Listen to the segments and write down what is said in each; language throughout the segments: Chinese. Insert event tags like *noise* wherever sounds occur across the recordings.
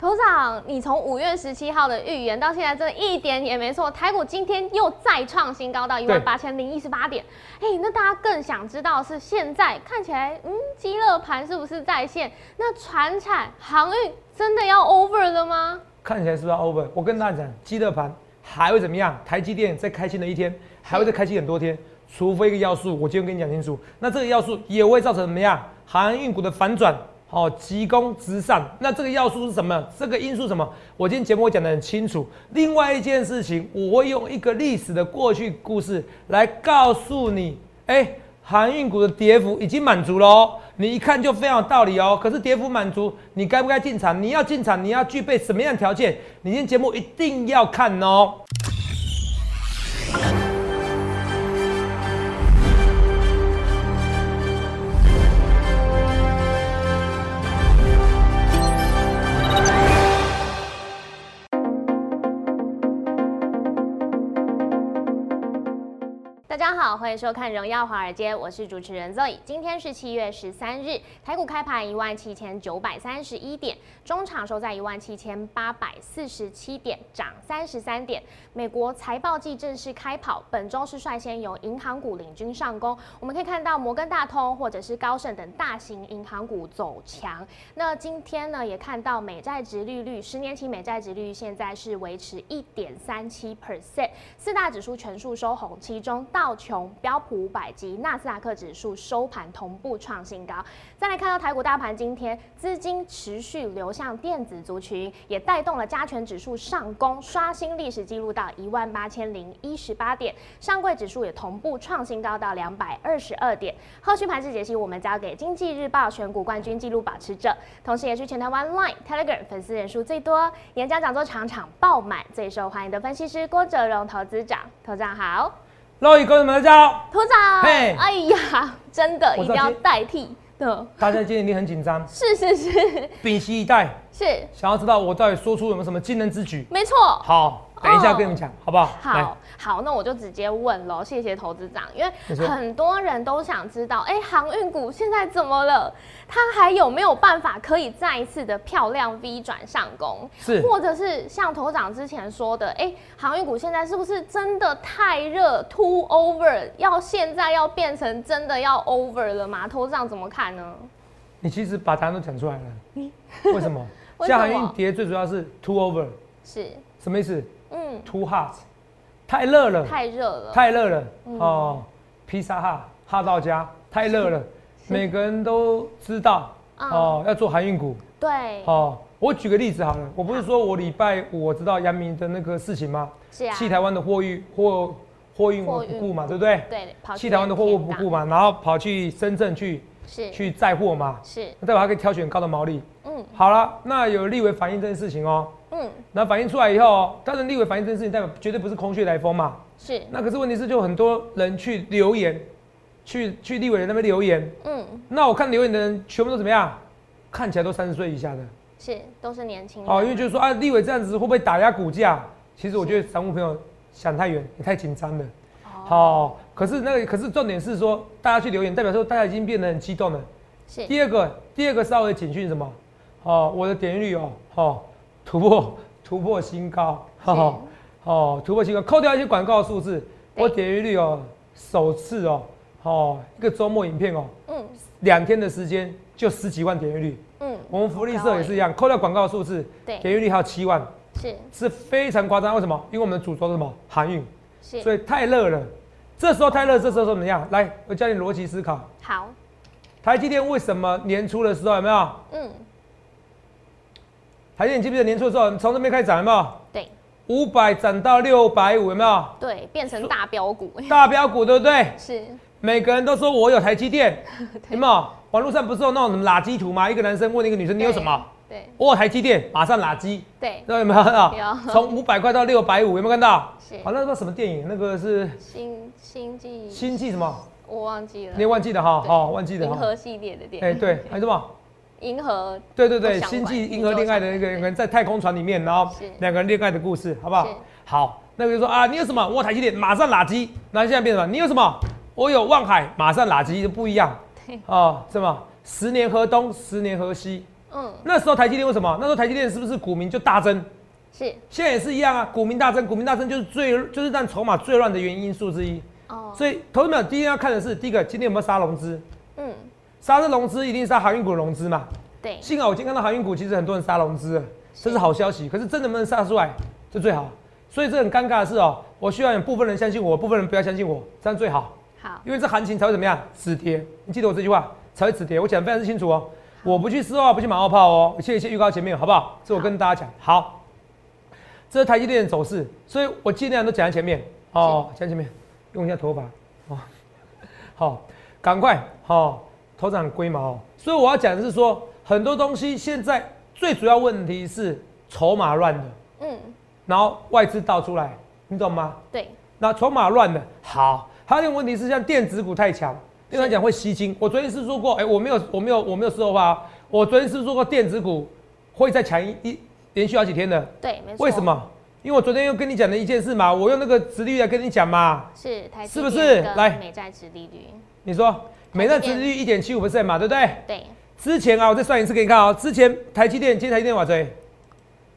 头长，你从五月十七号的预言到现在，真的一点也没错。台股今天又再创新高到一万八千零一十八点。哎，那大家更想知道是现在看起来，嗯，基乐盘是不是在线？那船产航运真的要 over 了吗？看起来是不是 over？我跟大家讲，基乐盘还会怎么样？台积电再开心的一天，还会再开心很多天，除非一个要素，我今天跟你讲清楚。那这个要素也会造成怎么样？航运股的反转。好，急攻直上，那这个要素是什么？这个因素什么？我今天节目会讲得很清楚。另外一件事情，我会用一个历史的过去故事来告诉你，哎，航运股的跌幅已经满足了哦。你一看就非常有道理哦。可是跌幅满足，你该不该进场？你要进场，你要具备什么样条件？你今天节目一定要看哦。大家好，欢迎收看《荣耀华尔街》，我是主持人 Zoe。今天是七月十三日，台股开盘一万七千九百三十一点，中场收在一万七千八百四十七点，涨三十三点。美国财报季正式开跑，本周是率先由银行股领军上攻。我们可以看到摩根大通或者是高盛等大型银行股走强。那今天呢，也看到美债值利率，十年期美债值利率现在是维持一点三七 percent，四大指数全数收红，其中道琼。标普五百及纳斯达克指数收盘同步创新高。再来看到台股大盘，今天资金持续流向电子族群，也带动了加权指数上攻，刷新历史记录到一万八千零一十八点。上柜指数也同步创新高到两百二十二点。后续盘势解析，我们交给经济日报选股冠军纪录保持者，同时也是全台湾 Line、Telegram 粉丝人数最多、演讲讲座场场爆满、最受欢迎的分析师郭哲荣投资长。投资长好。各位观众们，大家好，团长，嘿，哎呀，真的一定要代替的，大家今天一定很紧张，*laughs* 是是是，屏息以待，是。想要知道我到底说出有没有什么惊人之举，没错，好。等一下跟你们讲，好不好？好，好，那我就直接问喽。谢谢投资长，因为很多人都想知道，哎，航运股现在怎么了？它还有没有办法可以再一次的漂亮 V 转上攻？是，或者是像头长之前说的，哎，航运股现在是不是真的太热，too over？要现在要变成真的要 over 了吗？头长怎么看呢？你其实把答案都讲出来了。为什么？*laughs* 像航运跌最主要是 too over，是什么意思？嗯，too hot，太热了，太热了，太热了哦。披萨哈，哈到家，太热了。每个人都知道哦，要做航运股。对。哦，我举个例子好了，我不是说我礼拜五我知道阳明的那个事情吗？是啊。弃台湾的货运货货运我不顾嘛，对不对？对。弃台湾的货物不顾嘛，然后跑去深圳去是去载货嘛。是。代表他可以挑选高的毛利。嗯。好了，那有立委反映这件事情哦。嗯，那反映出来以后，当然立委反映这件事情，代表绝对不是空穴来风嘛。是。那可是问题是，就很多人去留言，去去立委的那边留言。嗯。那我看留言的人全部都怎么样？看起来都三十岁以下的。是，都是年轻人。哦，因为就是说啊，立委这样子会不会打压股价？其实我觉得散户朋友想太远，也太紧张了。好，可是那个，可是重点是说，大家去留言，代表说大家已经变得很激动了。是。第二个，第二个稍微警讯什么？哦，我的点击率哦，哦。突破突破新高，哈哈，哦，突破新高，扣掉一些广告数字，我点击率哦，首次哦，哦，一个周末影片哦，嗯，两天的时间就十几万点击率，嗯，我们福利社也是一样，扣掉广告数字，对，点击率还有七万，是。是非常夸张，为什么？因为我们的主轴是什么？航运，是，所以太热了，这时候太热，这时候怎么样？来，我教你逻辑思考，好，台积电为什么年初的时候有没有？嗯。台积电记不记得年初的时候，从这边开始涨有没有？对，五百涨到六百五有没有？对，变成大标股。大标股对不对？是。每个人都说我有台积电，*laughs* 有没有？网络上不是有那种垃圾图吗？一个男生问一个女生：“你有什么？”对，我有台积电，马上垃圾。对，有没有看到？*laughs* 有。从五百块到六百五，有没有看到？是。好，那个什么电影？那个是星星际。星际什么？我忘记了。你忘记了哈？好，忘记了。银河系列的电影。哎，对，还有什么？银河对对对，星际银河恋爱的那个人在太空船里面，然后两个人恋爱的故事，好不好？好，那个就说啊，你有什么？我台积电马上垃圾。那现在变什么？你有什么？我有望海马上垃圾，就不一样。哦，是吗？十年河东，十年河西，嗯，那时候台积电为什么？那时候台积电是不是股民就大增？是现在也是一样啊，股民大增，股民大增就是最就是让筹码最乱的原因因素之一。哦，所以投资者第一要看的是第一个，今天有没有杀融资？嗯，杀这融资一定杀航运股的融资嘛。对，幸好我今天看到航运股其实很多人杀融资了，这是好消息。可是真的能不能杀出来，这最好。所以这很尴尬的是哦，我需要有部分人相信我，部分人不要相信我，这样最好。好，因为这行情才会怎么样止跌。你记得我这句话才会止跌，我讲的非常之清楚哦。我不去丝袜，不去马后炮哦，一切一切预告前面好不好？这我跟大家讲好。这是台积电的走势，所以我尽量都讲在前面哦，讲在前面，用一下头发哦。好，赶快好，头长龟毛、哦。所以我要讲的是说，很多东西现在最主要问题是筹码乱的，嗯，然后外资倒出来，你懂吗？对，那筹码乱的，好，还有一个问题是像电子股太强，另外讲会吸金。我昨天是说过，哎、我没有，我没有，我没有事后话、哦。我昨天是说过电子股会再强一一连续好几天的，对，没错。为什？么？因为我昨天又跟你讲了一件事嘛，我用那个殖利率来跟你讲嘛，是台是不是来跟美债殖利率，你说每台积电那殖利率一点七五 percent 嘛，对不对？对，之前啊，我再算一次给你看哦。之前台积电，今天台积电多少？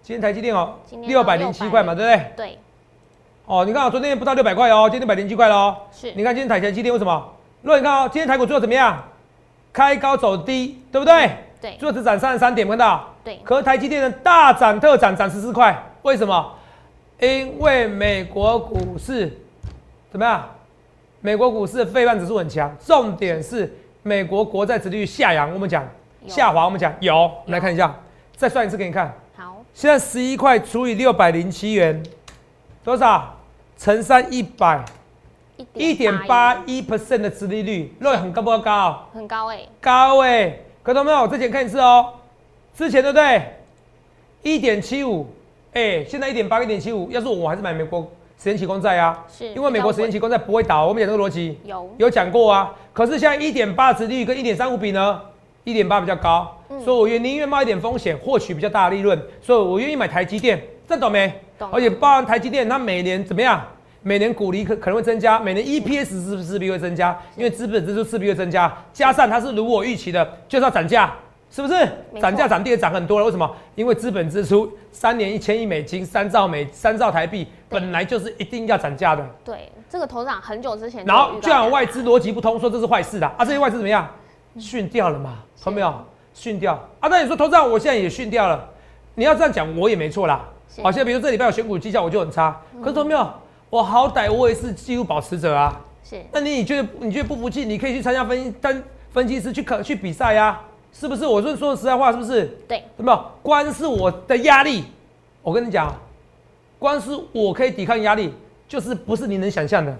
今天台积电哦六百零七块嘛，对不对？对，哦，你看啊，昨天不到六百块哦，今天六百零七块了哦。是，你看今天台积电为什么？如果你看哦，今天台股最后怎么样？开高走低，对不对？对，最后只涨三十三点，看到？对，可台积电的大涨特涨，涨十四块，为什么？因为美国股市怎么样？美国股市的费半指数很强，重点是美国国债殖利率下扬，我们讲下滑，我们讲有，我们来看一下，再算一次给你看。好，现在十一块除以六百零七元，多少？乘三一百，一点八一 percent 的殖利率，率很高不高？很高哎，高哎、看到没有？我之前看一次哦，之前对不对？一点七五，哎，现在一点八、一点七五，要是我还是买美国十年期公债啊，是因为美国十年期公债不会倒，我们讲这个逻辑有有讲过啊。可是现在一点八殖利率跟一点三五比呢，一点八比较高，嗯所以我愿宁愿冒一点风险，获取比较大的利润，所以我愿意买台积电，这懂没？懂而且包含台积电，它每年怎么样？每年股利可可能会增加，每年 EPS 是不是势必会增加？因为资本支出势必会增加，加上它是如我预期的，就是要涨价，是不是？涨价涨跌涨很多了，为什么？因为资本支出三年一千亿美金，三兆美三兆台币，本来就是一定要涨价的。对，这个头长很久之前然后就像给外资逻辑不通，说这是坏事的啊，这些外资怎么样？训掉了嘛，是看到没有？训掉啊！那你说投资人，我现在也训掉了，你要这样讲，我也没错啦。是好，现在比如这礼拜有选股绩效，我就很差，可是投没有？我好歹我也是纪录保持者啊。是那你你觉得你觉得不服气，你可以去参加分析单分析师去考去比赛呀、是不是？我是说实在话，是不是？对，有没有？光是我的压力，我跟你讲，光是我可以抵抗压力，就是不是你能想象的，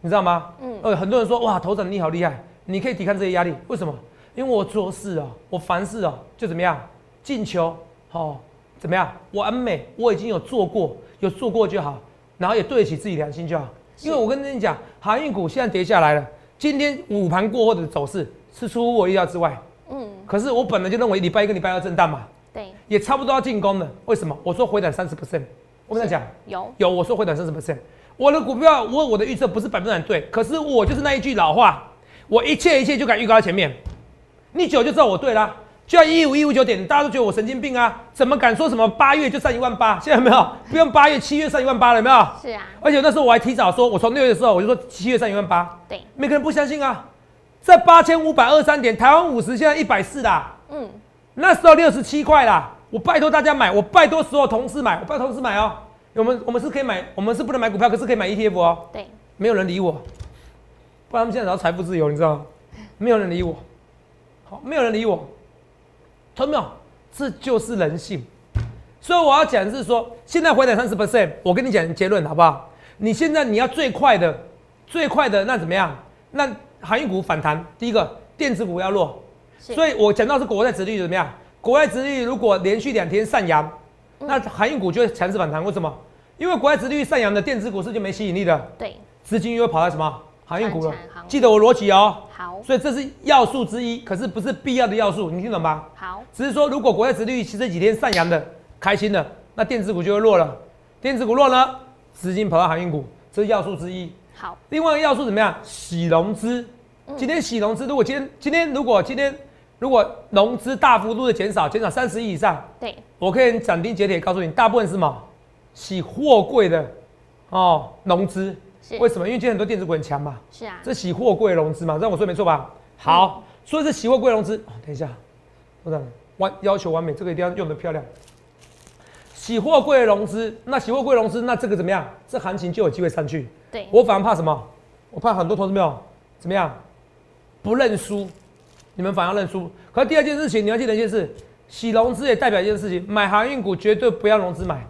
你知道吗？嗯呃，很多人说哇，头长你好厉害，你可以抵抗这些压力，为什么？因为我做事啊，我凡事啊，就怎么样，进球，哦，怎么样，完美，我已经有做过，有做过就好，然后也对得起自己良心就好。因为我跟你讲，航运股现在跌下来了，今天午盘过后的走势是出乎我意料之外。嗯，可是我本来就认为礼拜一跟礼拜二震荡嘛，对，也差不多要进攻了。为什么？我说回档三十 percent，我跟他讲，有有我说回档三十 percent。我的股票，我我的预测不是百分之百对，可是我就是那一句老话，我一切一切就敢预告在前面。你久就知道我对啦，就要一五一五九点，大家都觉得我神经病啊，怎么敢说什么八月就上一万八？现在有没有？不用八月，七月上一万八了，有没有？是啊，而且那时候我还提早说，我从六月的时候我就说七月上一万八，对，每个人不相信啊，在八千五百二三点，台湾五十现在一百四啦。嗯，那时候六十七块啦，我拜托大家买，我拜托所有同事买，我拜托同事买哦。我们我们是可以买，我们是不能买股票，可是可以买 ETF 哦。对，没有人理我，不然他们现在找到财富自由，你知道吗？没有人理我，好，没有人理我，听到没有？这就是人性。所以我要讲的是说，现在回档三十 percent，我跟你讲结论好不好？你现在你要最快的、最快的那怎么样？那航运股反弹，第一个电子股要弱，所以我讲到是国债殖利率怎么样？国债殖利率如果连续两天上扬，嗯那航运股就会强势反弹。为什么？因为国债殖利率上扬的电子股是就没吸引力的，对，资金又会跑到什么航运股了？记得我逻辑哦。好，所以这是要素之一，可是不是必要的要素，你听懂吗？好，只是说，如果国债殖利率其实这几天上扬的开心的，那电子股就会弱了。电子股弱呢，资金跑到航运股，这是要素之一。好，另外一个要素怎么样？洗融资。嗯今天洗融资，如果今天今天如果今天如果融资大幅度的减少，减少三十亿以上，对，我可以斩钉截铁告诉你，大部分是什么？洗货柜的哦，融资。是为什么？因为今天很多电子股很强嘛，是啊，这洗货柜融资嘛，让我说没错吧？好，所以是洗货柜融资，哦，等一下，部长完要求完美，这个一定要用的漂亮。洗货柜融资，那洗货柜融资，那这个怎么样？这行情就有机会上去。对，我反而怕什么？我怕很多投资朋友怎么样不认输，你们反而认输。可是第二件事情，你要记得一件事，洗融资也代表一件事情，买航运股绝对不要融资买，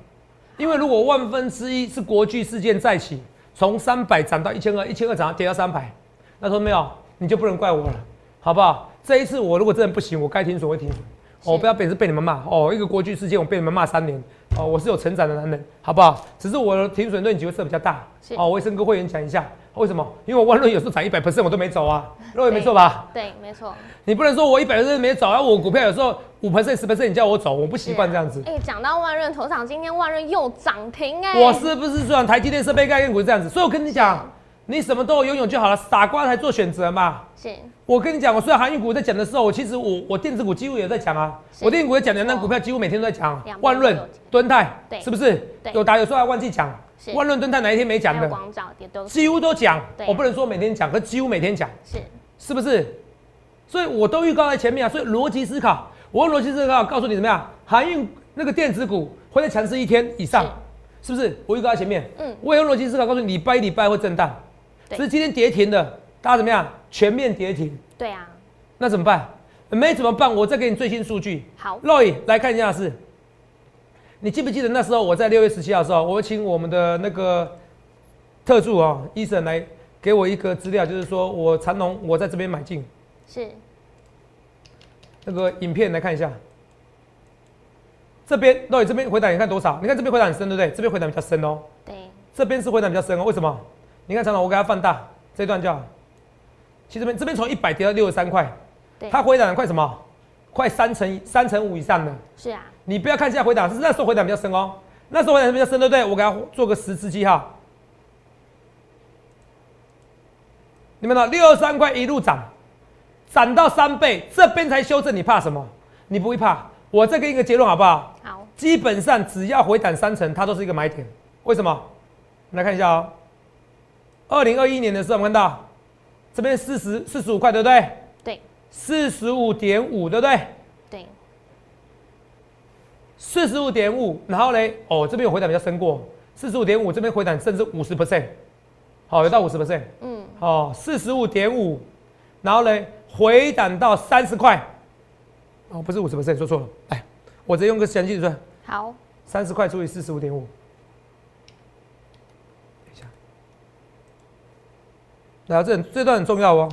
因为如果万分之一是国巨事件再起，从三百涨到一千二，一千二涨跌到三百，那说没有，你就不能怪我了，好不好？这一次我如果真的不行，我该停损会停损。哦，不要每次被你们骂哦，一个国巨事件我被你们骂三年哦，我是有成长的男人，好不好？只是我的停损对你机会设比较大哦，我会跟各会员讲一下，为什么？因为我万润有时候涨一百 percent 我都没走啊，各位没错吧？对，没错。你不能说我一百 percent 没走啊，我股票有时候五 percent 十 percent 你叫我走，我不习惯这样子。哎，讲到万润头场，今天万润又涨停哎，我是不是说台积电设备概念股是这样子？所以我跟你讲，你什么都有拥有就好了，傻瓜才做选择嘛。是。我跟你讲，我虽然航运股在讲的时候，我其实我我电子股几乎也在讲啊，我电子股在讲两单股票几乎每天都在讲万润敦泰，对。是不是？对？有打有说还忘记讲是，万润、敦泰哪一天没讲的？几乎都讲我不能说每天讲，可几乎每天讲，是。是不是？所以我都预告在前面啊，所以逻辑思考，我用逻辑思考告诉你怎么样，航运那个电子股会在强势一天以上，是。不是？我预告在前面，嗯。我也用逻辑思考告诉你，礼拜一礼拜会震荡，对所以今天跌停的，大家怎么样？全面跌停，对啊，那怎么办？没怎么办？我再给你最新数据。好 Roy 来看一下是，你记不记得那时候我在六月十七号的时候，我请我们的那个特助啊、医生来给我一个资料，就是说我长隆我在这边买进是那个影片来看一下。这边 Roy 这边回档你看多少？你看这边回档很深，对不对？这边回档比较深哦，对这边是回档比较深哦。为什么？你看长隆，我给它放大这段就好。其实这边这边从一百跌到六十三块，它回档快什么？快三成三成五以上的。是啊，你不要看现在回档，是那时候回档比较深哦。那时候回档比较深，对不对？我给它做个十字记号。你们看，六十三块一路涨，涨到三倍，这边才修正，你怕什么？你不会怕。我再给你一个结论好不好？好基本上只要回档三成，它都是一个买点。为什么？来看一下哦。二零二一年的时候，我们看到这边四十四十五块，对不对？对。四十五点五，对不对？对。四十五点五，然后嘞，哦，这边有回档比较深过，四十五点五，这边回档甚至五十。percent，好，有到五十。percent，嗯。哦，四十五点五，然后嘞，回档到三十块，哦，不是五十 percent，说错了，哎，我直接用个详细的算，好。三十块除以四十五点五，等一下，然后这这段很重要哦，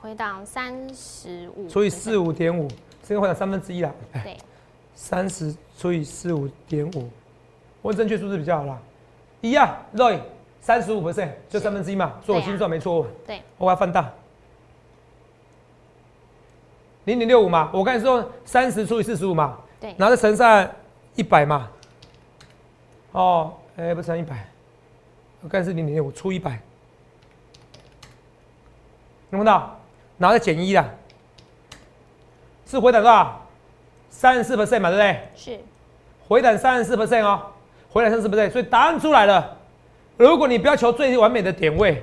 回档三十五除以四五点五，这个回档三分之一啦，哎，对。三十除以四五点五，问正确数字比较好啦。一样，Roy，三十五 percent 就三分之一嘛，所以我心算没错误。对我要放大，零点六五嘛，我刚才说三十除以四十五嘛，对。然后再乘上一百嘛，哦，哎、不乘一百，我刚才是零点六五除一百，有没有到？然后再减一啦，是回档多少？三十四 percent 嘛，对不对？是回档三十四 percent 哦，回档三十四 percent，所以答案出来了。如果你不要求最完美的点位，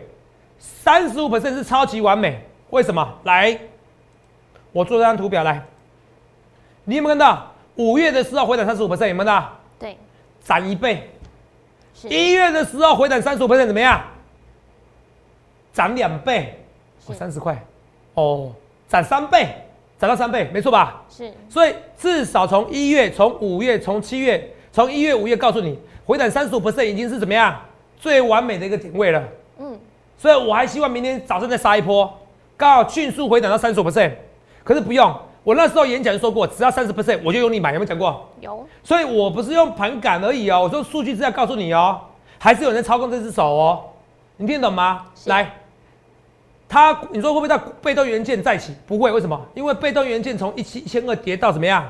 三十五 percent 是超级完美。为什么？来，我做这张图表来，你有没有看到？五月的时候回档三十五 percent，有没有看到？对涨一倍。一月的时候回档三十五 percent 怎么样？涨两倍，是三十块。哦，涨三倍，涨到三倍，没错吧？是所以至少从一月、从五月、从七月、从一月、五月，告诉你回档三十五 percent 已经是怎么样最完美的一个点位了。嗯所以我还希望明天早上再杀一波，刚好迅速回档到三十五 percent。可是不用，我那时候演讲就说过，只要三十 percent 我就用力买，有没有讲过？有所以我不是用盘感而已哦，我说数据是要告诉你哦，还是有人操控这只手哦，你听得懂吗？是来，它你说会不会在被动元件再起？不会，为什么？因为被动元件从一七一千二跌到怎么样？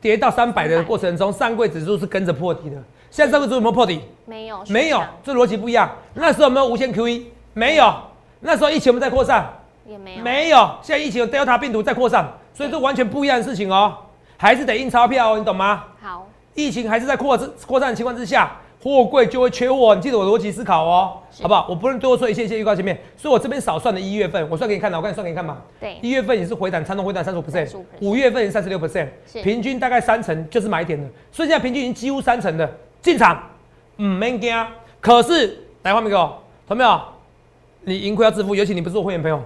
跌到三百的过程中，上柜指数是跟着破底的。现在上柜指数有没有破底？没有没有这逻辑不一样。那时候有没有无限 QE？没有。那时候疫情我们在扩散，也没有没有。现在疫情有 Delta 病毒在扩散，所以这完全不一样的事情哦，还是得印钞票哦，你懂吗？好，疫情还是在扩扩散的情况之下，货柜就会缺货，你记得我的逻辑思考哦，好不好？我不能多说一些一切预告前面，所以我这边少算的一月份，我算给你看的，我看你算给你看嘛。对，一月份也是回档，长动回档三十五 percent，五月份也是三十六 percent，平均大概三成就是买点的，所以现在平均已经几乎三成的进场，嗯，没惊。可是来画面给我，同没有？你盈亏要自负，尤其你不是我会员朋友，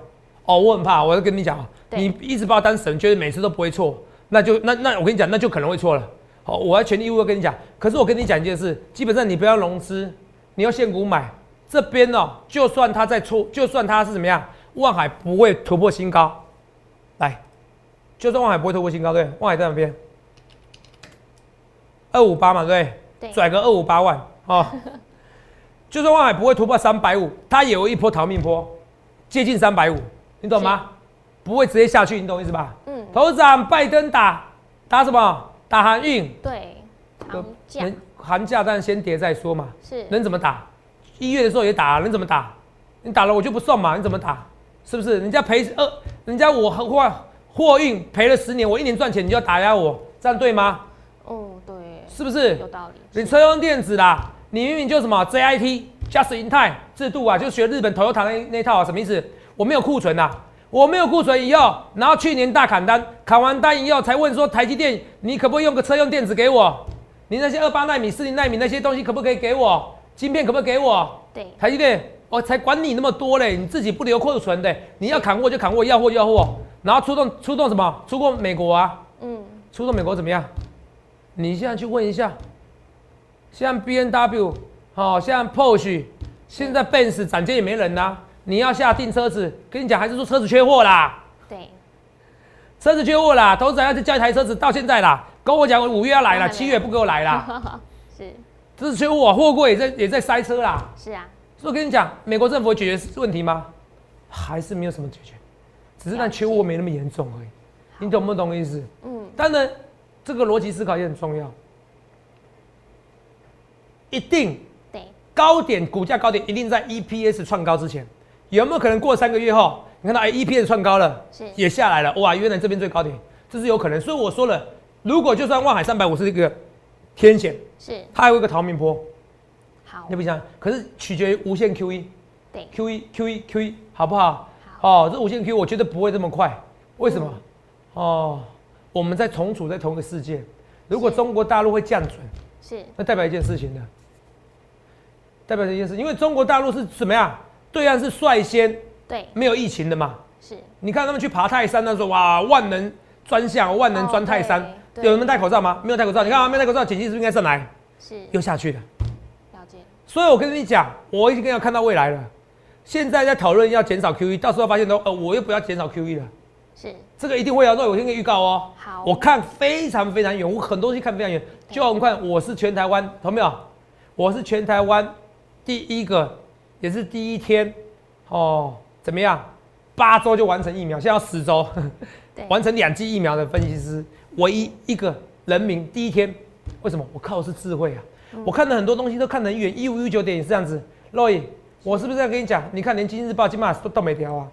哦，我很怕，我要跟你讲啊，你一直把我当神，觉得每次都不会错，那就那那我跟你讲，那就可能会错了。好，我要全力以赴跟你讲。可是我跟你讲一件事，基本上你不要融资，你要现股买。这边哦，就算它在出，就算它是怎么样，望海不会突破新高。来，就算望海不会突破新高，对，望海在哪边？二五八嘛，对对拽个二五八万哦。*laughs* 就算望海不会突破三百五，它也有一波逃命波，接近三百五，你懂吗？不会直接下去，你懂意思吧？嗯，头长拜登打打什么？打航运，对，长假能寒假当然先跌再说嘛。是能怎么打？一月的时候也打，能怎么打？你打了我就不送嘛，你怎么打？是不是？人家赔二，人家我货货运赔了十年，我一年赚钱，你就要打压我，这样对吗？哦，对，是不是？有道理。你车用电子啦，你明明就什么 JIT Just in Time 制度啊，就学日本 Toyota 那那套啊，什么意思？我没有库存呐、我没有库存以后，然后去年大砍单，砍完单以后才问说台积电，你可不可以用个车用电子给我？你那些二八纳米、四零纳米那些东西可不可以给我？晶片可不可以给我？对，台积电，我才管你那么多嘞，你自己不留库存的，你要砍货就砍货，要货就要货，然后出动出动什么？出动美国啊，嗯，出动美国怎么样？你现在去问一下，像 B N W，哦，像 Porsche，现在 Benz 展间也没人呐、你要下订车子，跟你讲还是说车子缺货啦，对，车子缺货啦，投资人要去叫一台车子，到现在啦，跟我讲五月要来了，七月不给我来啦，*laughs* 是这是缺货，货柜也在也在塞车啦。是啊，所以我跟你讲，美国政府会解决问题吗？还是没有什么解决，只是那缺货没那么严重而已。你懂不懂意思？嗯，当然，这个逻辑思考也很重要。一定对，高点股价高点一定在 EPS 创高之前，有没有可能过三个月后，你看到哎 EPS 创高了，是也下来了，哇，原来这边最高点，这是有可能。所以我说了，如果就算望海三百五是一个天险，是它还有一个逃命坡，好你，不想？可是取决于无限 QE。对，Q 一 Q 一 Q 一，好不好？哦，这无限 Q 我觉得不会这么快，为什么？哦，我们在同处在同一个世界，如果中国大陆会降准，是那代表一件事情的，代表一件事，因为中国大陆是怎么样？对岸是率先对，没有疫情的嘛？是你看他们去爬泰山那时候，哇，万能专项，万能钻泰山，有人戴口罩吗？没有戴口罩，你看啊，没有戴口罩，经济是不是应该上来？是又下去了。了解，所以我跟你讲，我已经要看到未来了。现在在讨论要减少 QE，到时候发现都呃，我又不要减少 QE 了，是这个一定会要。那我先给你预告哦。好我看非常非常远，我很多东西看非常远。就我们看，我是全台湾，懂没有？我是全台湾第一个，也是第一天哦。怎么样？八周就完成疫苗，现在要十周，完成两剂疫苗的分析师，唯一一个人民第一天。为什么？我靠的是智慧啊！我看的很多东西都看得很远，一五一九点也是这样子。Roy，我是不是在跟你讲？你看，连《经济日报》今晚都都没调啊。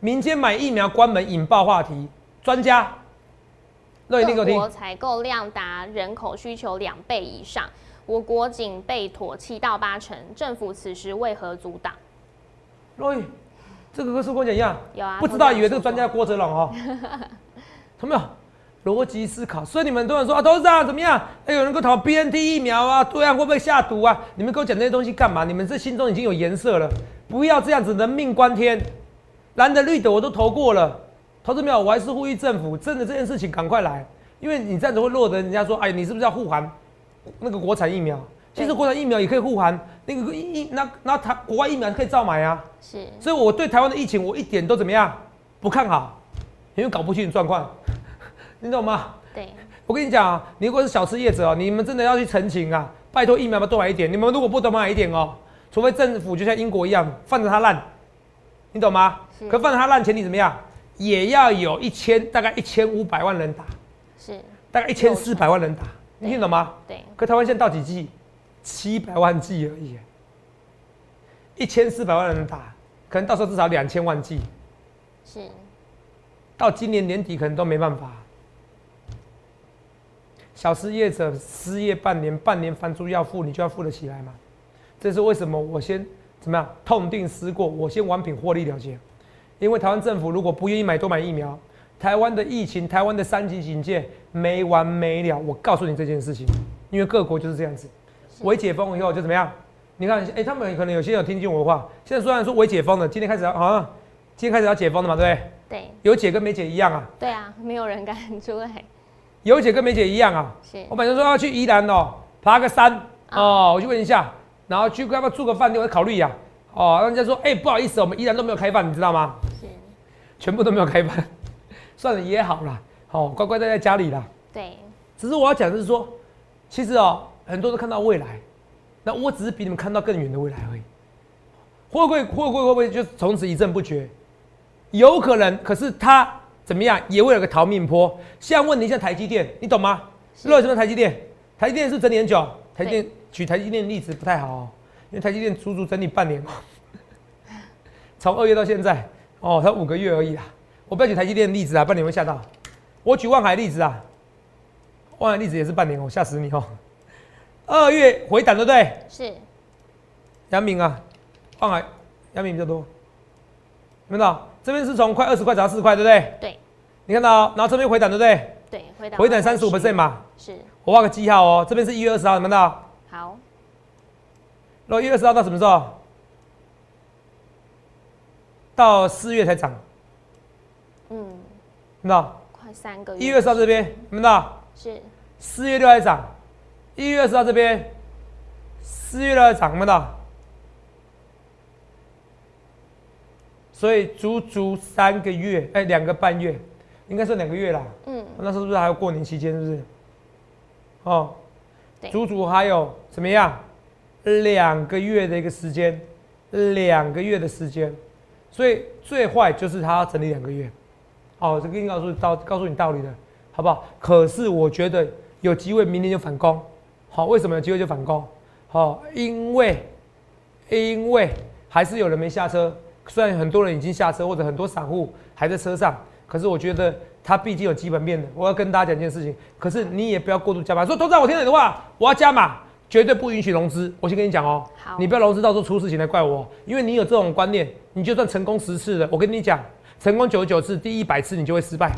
民间买疫苗关门引爆话题，专家。Roy，你给我听各国。采购量达人口需求两倍以上，我国仅被妥七到八成，政府此时为何阻挡？Roy，这个跟是跟我讲一样，有啊，不知道以为这个专家郭哲龙哦，*laughs* 他没有？逻辑思考，所以你们很多人说啊，董事长怎么样？哎，有人给我讨 BNT 疫苗啊，对啊，会不会下毒啊？你们给我讲这些东西干嘛？你们这心中已经有颜色了，不要这样子，人命关天。蓝的绿的我都投过了，投资没有？我还是呼吁政府，真的这件事情赶快来，因为你这样子会落得人家说，哎，你是不是要护航那个国产疫苗？其实对国产疫苗也可以护航，那个疫疫那那台国外疫苗可以照买啊。是所以我对台湾的疫情我一点都怎么样不看好，因为搞不清楚状况，*laughs* 你懂吗？对，我跟你讲啊，你如果是小吃业者哦，你们真的要去澄清啊，拜托疫苗要多买一点。你们如果不多买一点哦，除非政府就像英国一样放着它烂，你懂吗？是可放着它烂前提怎么样？也要有一千大概一千五百万人打，是，大概一千四百万人打，你听懂吗？对，可台湾现在到几剂？七百万剂而已，一千四百万人打，可能到时候至少两千万剂。是，到今年年底可能都没办法。小失业者失业半年，半年房租要付，你就要付得起来吗？这是为什么？我先怎么样痛定思过，我先完品获利了结。因为台湾政府如果不愿意买多买疫苗，台湾的疫情、台湾的三级警戒没完没了。我告诉你这件事情，因为各国就是这样子，微解封以后就怎么样？你看，哎，他们可能有些人有听进我的话。现在虽然说微解封了，今天开始要好像今天开始要解封了嘛，对不对？对，有解跟没解一样啊。对啊，没有人敢出来。有解跟没解一样啊！是我本身说要去宜兰哦，爬个山哦，我去问一下，然后去要不要住个饭店，我考虑呀。哦，人家说，哎，不好意思，我们宜兰都没有开饭，你知道吗？是，全部都没有开饭，算了也好啦，好乖乖待在家里啦。对，只是我要讲的是说，其实哦，很多都看到未来，那我只是比你们看到更远的未来而已。会不会会不会会不会就从此一阵不绝？有可能，可是他。怎么样？也会有个逃命坡。现在问你一下台积电，你懂吗？为什么台积电？台积电是整理很久。台积电举台积电例子不太好，因为台积电足足整理半年从二月到现在，哦，才五个月而已啦。我不要举台积电的例子啊，半年会吓到。我举万海例子啊，万海例子也是半年哦，吓死你哦。二月回档对不对？是。杨明啊，万海，杨明比较多，看到？这边是从快二十块涨到四十块，对不对？对。你看到，然后这边回档，对不对？对，回档。回档三十五 percent 嘛。是。我画个记号哦，这边是一月二十号，你看到？好。然后一月二十号到什么时候？到四月才涨。到？快三个月。一月二十号这边，看到？是。四月六号涨，一月二十号这边，四月六号涨，看到？所以足足三个月，哎，两个半月，应该是两个月啦。嗯，那是不是还有过年期间？是不是？哦，足足还有怎么样？两个月的一个时间，两个月的时间。所以最坏就是他要整理两个月。哦，这跟你告诉道，告诉你道理的，好不好？可是我觉得有机会明年就反攻。好，为什么有机会就反攻？好，因为因为还是有人没下车。虽然很多人已经下车，或者很多散户还在车上，可是我觉得它毕竟有基本面的。我要跟大家讲一件事情，可是你也不要过度加码。说头长我听你的话，我要加码，绝对不允许融资。我先跟你讲哦，你不要融资，到时候出事情来怪我。因为你有这种观念，你就算成功十次了，我跟你讲，成功九十九次，第一百次你就会失败，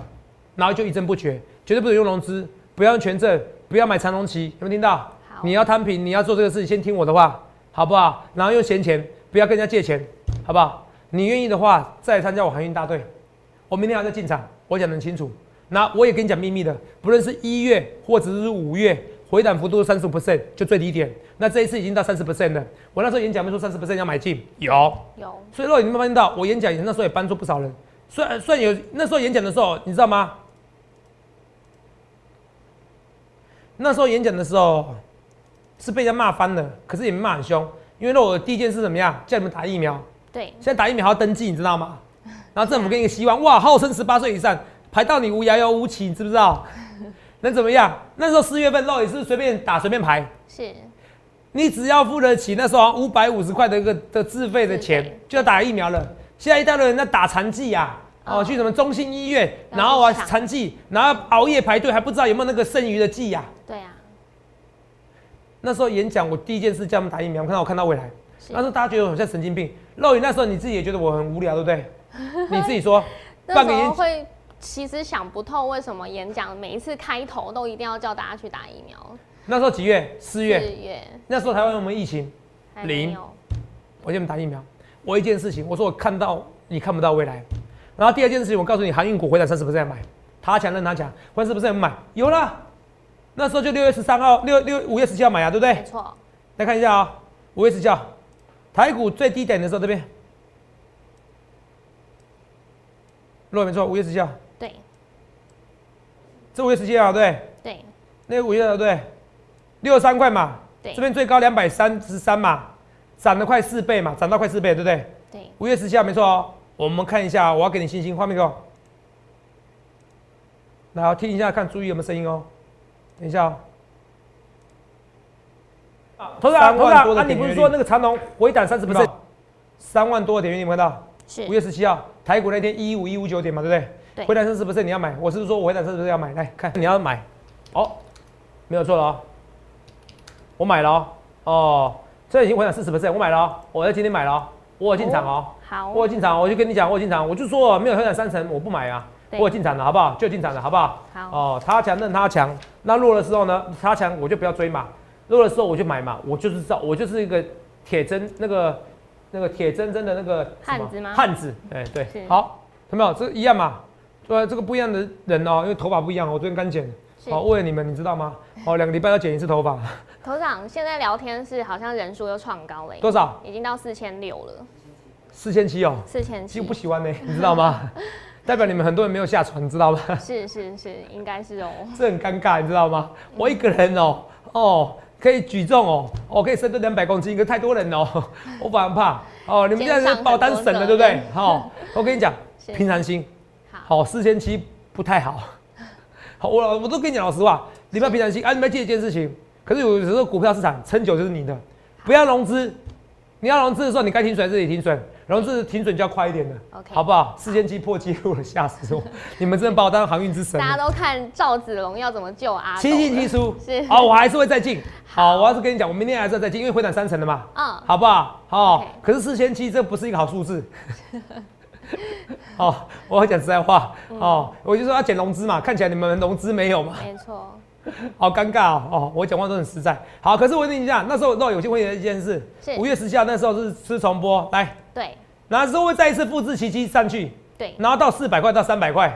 然后就一阵不绝，绝对不能用融资，不要用权证，不要买长龙旗，有没有听到？你要摊平，你要做这个事，先听我的话，好不好？然后用闲钱，不要跟人家借钱，好不好？你愿意的话，再参加我航运大队。我明天还在进场，我讲得很清楚。那我也跟你讲秘密的，不论是一月或者是五月，回档幅度三十五 percent 就最低点。那这一次已经到三十 percent 了。我那时候演讲没说三十 percent 要买进，有有。所以如果你们发现到我演讲，那时候也帮助不少人。虽然虽然有那时候演讲的时候，你知道吗？那时候演讲的时候是被人家骂翻了，可是也没骂很凶，因为那我第一件事怎么样，叫你们打疫苗。对，现在打疫苗还要登记，你知道吗？*laughs* 然后政府给你个希望，哇，号称十八岁以上排到你无遥遥无期，你知不知道？*laughs* 能怎么样？那时候四月份肉也是随便打随便排，是，你只要付得起那时候五百五十块的一个的自费的钱，就要打疫苗了。现在一大堆人在打残剂呀，哦，去什么中心医院，然后啊残剂，然后熬夜排队，还不知道有没有那个剩余的剂呀？对啊。那时候演讲，我第一件事叫他们打疫苗，看到我看到未来。那时候大家觉得我像神经病，肉眼那时候你自己也觉得我很无聊，对不对？*laughs* 你自己说，那时候会其实想不透为什么演讲每一次开头都一定要叫大家去打疫苗。那时候几月？四月。四月。那时候台湾有没有疫情？零。我叫你们打疫苗。我一件事情，我说我看到你看不到未来。然后第二件事情，我告诉你，航运股回档三十不是买，他强任他强，回是不是买？有了。那时候就六月十三号，六六五月十七号买啊，对不对？没错。来看一下啊，五月十七号。台股最低点的时候，这边，落没错，五月十七号。对。这五月十七号，对。对。那个五月的对，六十三块嘛。对。这边最高两百三十三嘛，涨了快四倍嘛，涨到快四倍，对不对？对。五月十七号没错哦，我们看一下，我要给你信心，画面给我。来，听一下，看注意有没有声音哦。等一下哦。头上头上啊！你不是说那个长龙回档三十不是三万多的点，你有看到？是五月十七号台股那天一五一五九点嘛，对不对？对回档三十 percent 你要买，我是不是说我回档三十 percent 要买？来看你要买，哦，没有错了哦，我买了哦，哦，这已经回涨四十 percent，我买了哦，我在今天买了哦，我有进场哦，好我有进场，我就跟你讲，我有进场，我就说没有回涨三成我不买啊，我进场了，好不好？就进场了，好不好？好哦，他强任他强，那弱的时候呢，他强我就不要追嘛，弱的时候我就买嘛，我就是知道，我就是一个铁针那个那个铁铮铮的那个汉子吗汉子，哎、对是，好，有没有？这一样嘛？对，这个不一样的人哦，因为头发不一样，我昨天刚剪，是好，为了你们，你知道吗？哦，两个礼拜要剪一次头发，头长现在聊天室好像人数又创高了，多少？已经到四千六了，四千七哦，四千七其实不，喜欢呢，你知道吗？*laughs* 代表你们很多人没有下船，你知道吗？是是是，应该是哦，这很尴尬，你知道吗？我一个人哦，哦，可以举重哦，我可以深蹲两百公斤，可太多人哦，*laughs* 我反而怕哦。你们现在是把我当神了，对不对？好、我跟你讲，*laughs* 平常心，好，好，四千七不太好。好，我我都跟你讲老实话，你不要平常心啊，你们要记得一件事情。可是有时候股票市场撑久就是你的，不要融资。你要融资的时候，你该停损自己停损，融资停损就要快一点的 OK 好不好？四千七破纪录了，吓死我！*laughs* 你们真的把我当航运之神。大家都看赵子龙要怎么救阿七进七出，是好，我还是会再进。好好，我要是跟你讲，我明天还是要再进，因为回档三成的嘛，嗯，好不好？好可是四千七这不是一个好数字。*laughs* *laughs* *laughs* 哦，我要讲实在话嗯哦，我就说要减融资嘛，看起来你们融资没有嘛，没错，*laughs* 好尴尬哦。哦，我讲话都很实在。好，可是我跟你一下，那时候那有些问题的一件事，五月十七号那时候是吃重播，来，对然后之后会再一次复制奇迹上去，对，然后到四百块到三百块，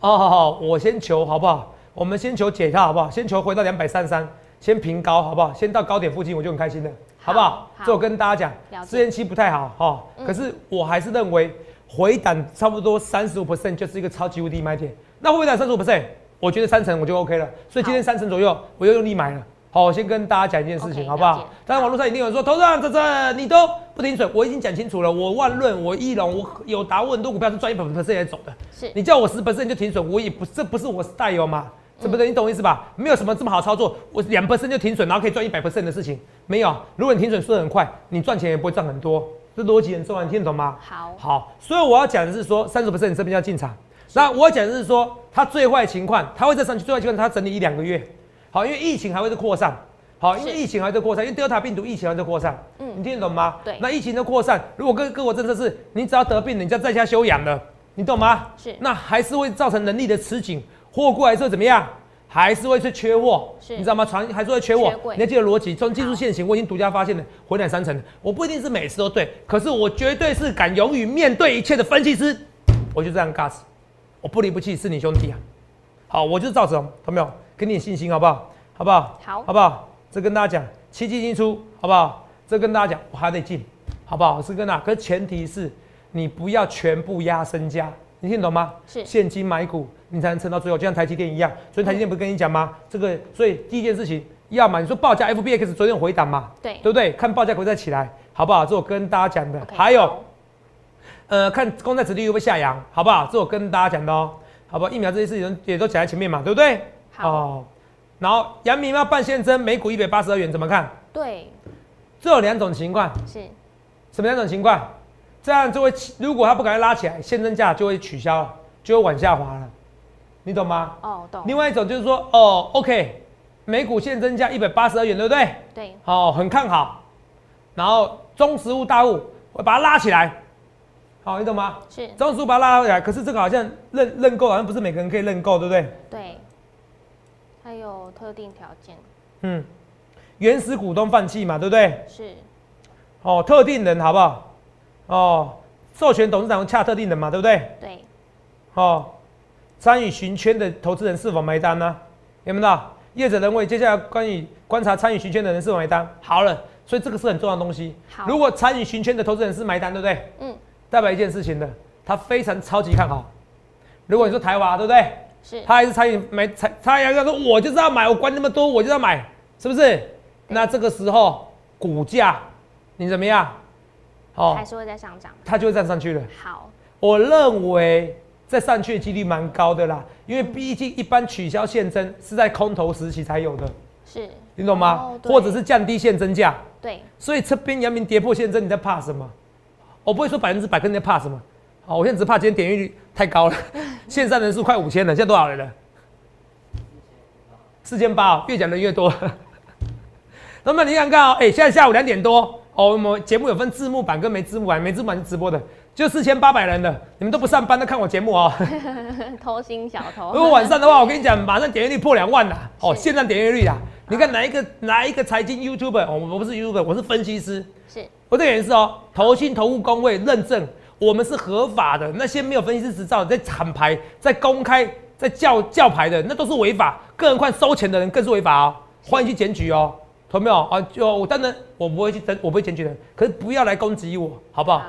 哦，好好，我先求好不好？我们先求解套好不好？先求回到两百三三，先平高好不好？先到高点附近我就很开心了，好不好？好这我跟大家讲了，解四千七不太好哈、嗯可是我还是认为回档差不多三十五 percent 就是一个超级无敌买点。那回档三十五 percent，我觉得三成我就 OK 了。所以今天三成左右，我又用力买了。好，我先跟大家讲一件事情好不好？当然网络上一定有人说，投资人这这你都不停损，我已经讲清楚了，我万润、我翼龙、我有达，我很多股票是赚一百 percent 在走的。是你叫我十 percent 就停损，我也不这不是我 style 嘛，对不对？你懂我意思吧？没有什么这么好操作，我两 percent 就停损，然后可以赚一百 percent 的事情，没有。如果你停损速度很快，你赚钱也不会赚很多，这逻辑很重要，你听得懂吗？好，好，所以我要讲的是说，三十 percent 这边要进场。那我要讲的是说，它最坏情况，它会再上去，最坏情况它整理一两个月。好，因为疫情还会再扩散。好，因为疫情还在扩散，因为 Delta 病毒疫情还在扩散。嗯你听得懂吗？对那疫情的扩散，如果各各国政策是，你只要得病了，你就要在家休养了，你懂吗？是那还是会造成人力的吃紧，货过来之后怎么样？还是会去缺货，你知道吗？船还是会缺货缺。你要记得逻辑，从技术线型，我已经独家发现了回暖三成，我不一定是每次都对，可是我绝对是敢勇于面对一切的分析师，我就这样 gas，我不离不弃，是你兄弟啊。好，我就是赵子龙，懂没有？给你点信心好不好？好不好？好好不好？这跟大家讲，七进七出，好不好？这跟大家讲，我还得进，好不好？是跟大家，可是前提是你不要全部压身家，你听懂吗？是现金买股，你才能撑到最后，就像台积电一样。所以台积电不是跟你讲吗？这个，所以第一件事情，要么你说报价 FBX 昨天回档嘛，对对不对？看报价会再起来，好不好？这我跟大家讲的。还有，呃，看公债殖利率会不会下扬，好不好？这我跟大家讲的哦，好不好？疫苗这些事情也都讲在前面嘛，对不对？好哦。然后阳明要办现增，每股一百八十二元，怎么看？对，这有两种情况，是什么两种情况？这样就会，如果他不赶快拉起来，现增价就会取消了，就会往下滑了，你懂吗？哦，懂，另外一种就是说，哦，OK，每股现增价一百八十二元，对不对？对，好、很看好，然后中实物大物，我把它拉起来，好、你懂吗？是，中实物把它拉起来，可是这个好像认认购，好像不是每个人可以认购，对不对？对，它有特定条件，嗯，原始股东放弃嘛，对不对？是哦，特定人好不好？哦，授权董事长洽特定人嘛，对不对？对，哦，参与寻圈的投资人是否买单呢、有没有到？业者认为，接下来关于观察参与寻圈的人是否买单。好了，所以这个是很重要的东西。好如果参与寻圈的投资人是买单，对不对？嗯，代表一件事情的，他非常超级看好。如果你说台华，对不对？是，他还是参与买，参他还要说，我就是要买，我管那么多，我就要买，是不是？那这个时候股价你怎么样？哦。还，是会再上涨，它就会站上去了。好，我认为再上去的几率蛮高的啦，因为毕竟一般取消现增是在空头时期才有的，是，你懂吗？哦或者是降低现增价，对，所以这边阳明跌破现增，你在怕什么？我不会说百分之百跟你在怕什么，好，我现在只怕今天点阅率太高了，*laughs* 线上人数快五千了，现在多少人了？四千八哦，越讲人越多。*laughs* 那么你看看哦，哎，现在下午两点多哦，我们节目有分字幕版跟没字幕版，没字幕版是直播的，就四千八百人的，你们都不上班都看我节目哦。*laughs* 偷心小偷。*laughs* 如果晚上的话，我跟你讲，马上点阅率破两万了哦，线上点阅率啊，你看哪一个哪一个财经 YouTuber，我我不是 YouTuber，我是分析师。是。我这个人是哦，投信投顾工会认证，我们是合法的。那些没有分析师执照在厂牌、在公开、在叫叫牌的，那都是违法。更何况收钱的人更是违法哦，欢迎去检举哦。懂没有啊？就我当然我不会去争，我不会检举人，可是不要来攻击我，好不好？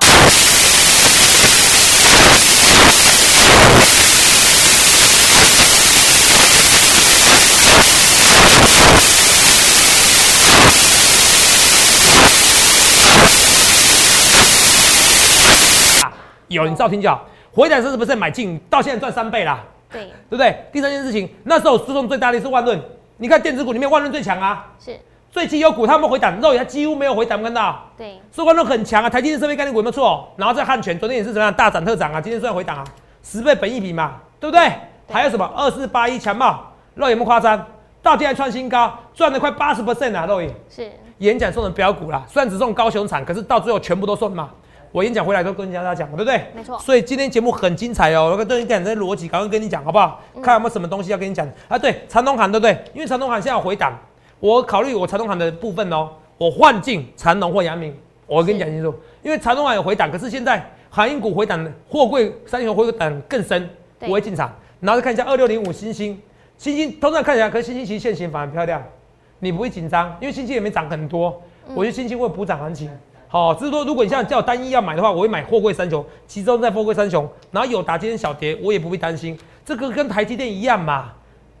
有你照听就好。回档是不是买进？到现在赚三倍啦。对，对不对？第三件事情，那时候输送最大的是万润，你看电子股里面万润最强啊。是。最绩优股，他们回档，肉眼几乎没有回档，看到？对，收观都很强啊。台积电设备概念股有没有错？然后在汉泉，昨天也是怎么样大涨特涨啊？今天虽然回档啊，十倍本一比嘛，对不对？还有什么二四八一强茂，肉眼不夸张，到今天创新高，赚了快八十 percent 啊，肉眼是演讲送的标股啦，虽然只送高雄产，可是到最后全部都送嘛。我演讲回来都跟大家讲，对不对？没错。所以今天节目很精彩哦，我跟邓一讲这逻辑，赶快跟你讲好不好？看有没有什么东西要跟你讲啊？对，长东行对不对？因为长东行现在要回档。我考虑我长东行的部分哦，我换进长隆或阳明，我跟你讲清楚，因为长隆行有回档，可是现在航运股回档，货柜三雄回档更深，我会进场。然后再看一下二六零五星星，星星通常看起来，可是星星其实现形反而漂亮，你不会紧张，因为星星也没涨很多，我觉得星星会补涨行情。好，只是说如果你现在叫单一要买的话，我会买货柜三雄，集中在货柜三雄，然后有打今天小跌，我也不会担心，这个跟台积电一样嘛。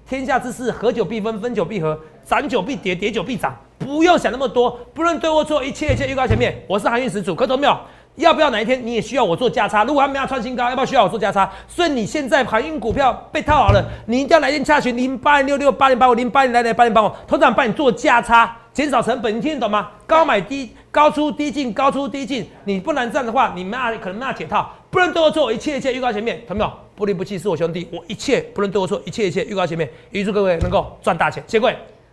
天下之事，合久必分，分久必合，涨久必跌，跌久必涨。不用想那么多，不论对或错，一切一切预告前面。我是航运始祖，可懂没有？要不要哪一天你也需要我做价差？如果他们要创新高，要不要需要我做价差？所以你现在航运股票被套好了，你一定要来电洽询零八零六六八零八五零八零来来八零八五，头长帮你做价差，减少成本，你听得懂吗？高买低高出低进，高出低进，你不能这样的话，你那可能那解套。不论对或错，一切一切预告前面，懂没有？不离不弃是我兄弟，我一切不能对或错，一切一切预告前面，预祝各位能够赚大钱，谢各位。